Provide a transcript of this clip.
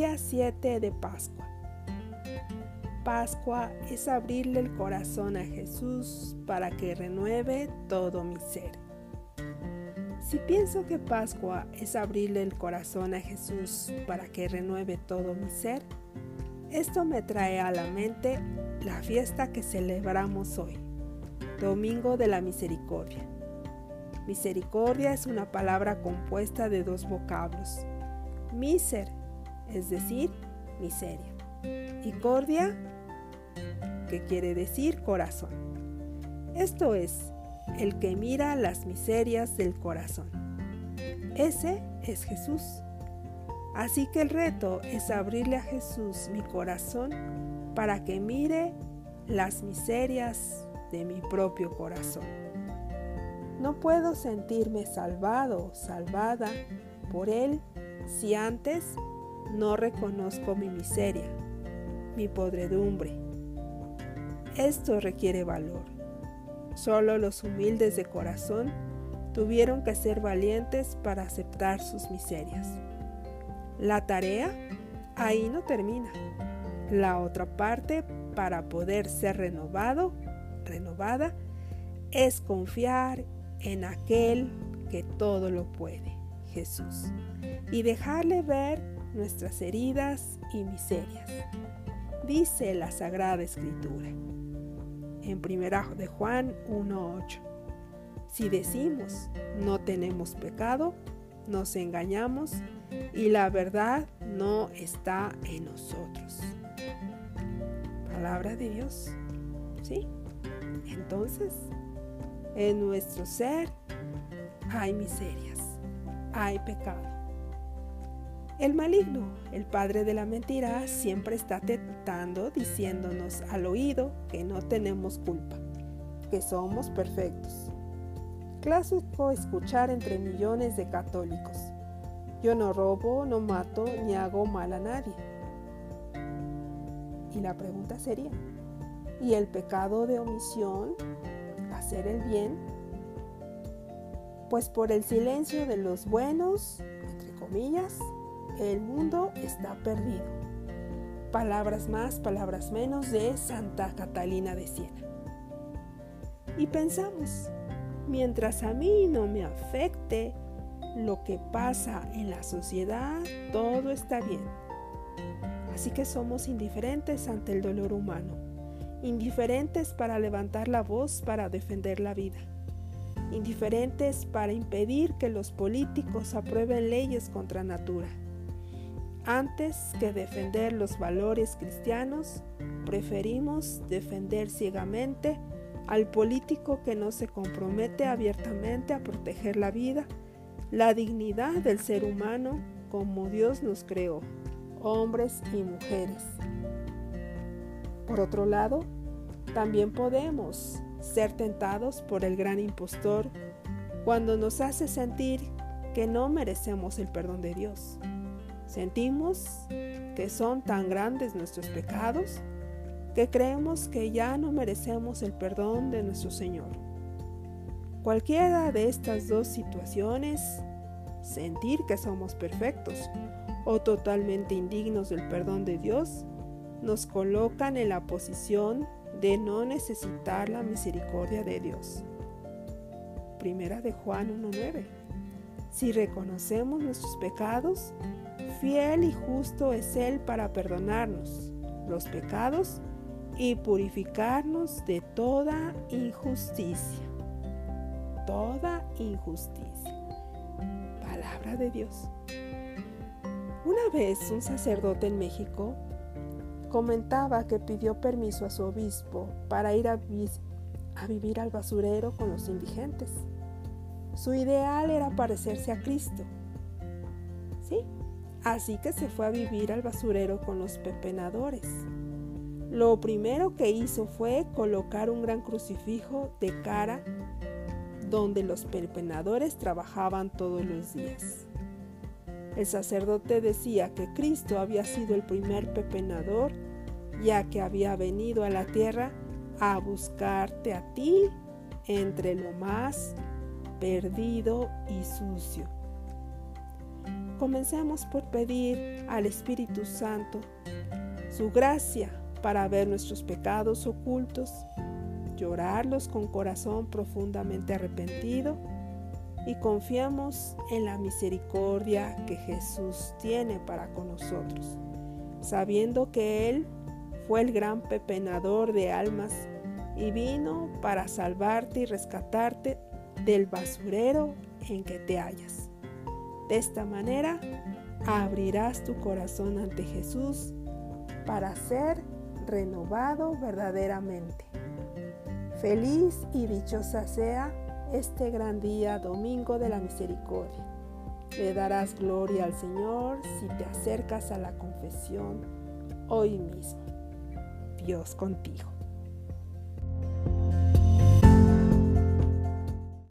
Día 7 de Pascua. Pascua es abrirle el corazón a Jesús para que renueve todo mi ser. Si pienso que Pascua es abrirle el corazón a Jesús para que renueve todo mi ser, esto me trae a la mente la fiesta que celebramos hoy, Domingo de la Misericordia. Misericordia es una palabra compuesta de dos vocablos, miser, es decir, miseria, y cordia, que quiere decir corazón. Esto es, el que mira las miserias del corazón. Ese es Jesús. Así que el reto es abrirle a Jesús mi corazón para que mire las miserias de mi propio corazón. No puedo sentirme salvado salvada por Él si antes no reconozco mi miseria, mi podredumbre. Esto requiere valor. Solo los humildes de corazón tuvieron que ser valientes para aceptar sus miserias. La tarea ahí no termina. La otra parte para poder ser renovado, renovada, es confiar en aquel que todo lo puede, Jesús, y dejarle ver nuestras heridas y miserias. Dice la Sagrada Escritura en 1 de Juan 1.8. Si decimos no tenemos pecado, nos engañamos y la verdad no está en nosotros. Palabra de Dios. ¿Sí? Entonces, en nuestro ser hay miserias, hay pecado. El maligno, el padre de la mentira, siempre está tentando diciéndonos al oído que no tenemos culpa, que somos perfectos. Clásico escuchar entre millones de católicos. Yo no robo, no mato, ni hago mal a nadie. Y la pregunta sería, ¿y el pecado de omisión, hacer el bien? Pues por el silencio de los buenos, entre comillas, el mundo está perdido. Palabras más, palabras menos de Santa Catalina de Siena. Y pensamos, mientras a mí no me afecte lo que pasa en la sociedad, todo está bien. Así que somos indiferentes ante el dolor humano, indiferentes para levantar la voz para defender la vida, indiferentes para impedir que los políticos aprueben leyes contra natura antes que defender los valores cristianos, preferimos defender ciegamente al político que no se compromete abiertamente a proteger la vida, la dignidad del ser humano como Dios nos creó, hombres y mujeres. Por otro lado, también podemos ser tentados por el gran impostor cuando nos hace sentir que no merecemos el perdón de Dios Sentimos que son tan grandes nuestros pecados que creemos que ya no merecemos el perdón de nuestro Señor. Cualquiera de estas dos situaciones, sentir que somos perfectos o totalmente indignos del perdón de Dios, nos colocan en la posición de no necesitar la misericordia de Dios. Primera de Juan 1.9. Si reconocemos nuestros pecados, Fiel y justo es Él para perdonarnos los pecados y purificarnos de toda injusticia. Toda injusticia. Palabra de Dios. Una vez un sacerdote en México comentaba que pidió permiso a su obispo para ir a, vivir al basurero con los indigentes. Su ideal era parecerse a Cristo. ¿Sí? Así que se fue a vivir al basurero con los pepenadores. Lo primero que hizo fue colocar un gran crucifijo de cara donde los pepenadores trabajaban todos los días. El sacerdote decía que Cristo había sido el primer pepenador, ya que había venido a la tierra a buscarte a ti entre lo más perdido y sucio. Comencemos por pedir al Espíritu Santo su gracia para ver nuestros pecados ocultos, llorarlos con corazón profundamente arrepentido y confiamos en la misericordia que Jesús tiene para con nosotros, sabiendo que Él fue el gran pepenador de almas y vino para salvarte y rescatarte del basurero en que te hallas. De esta manera abrirás tu corazón ante Jesús para ser renovado verdaderamente. Feliz y dichosa sea este gran día, domingo de la misericordia. Le darás gloria al Señor si te acercas a la confesión hoy mismo. Dios contigo.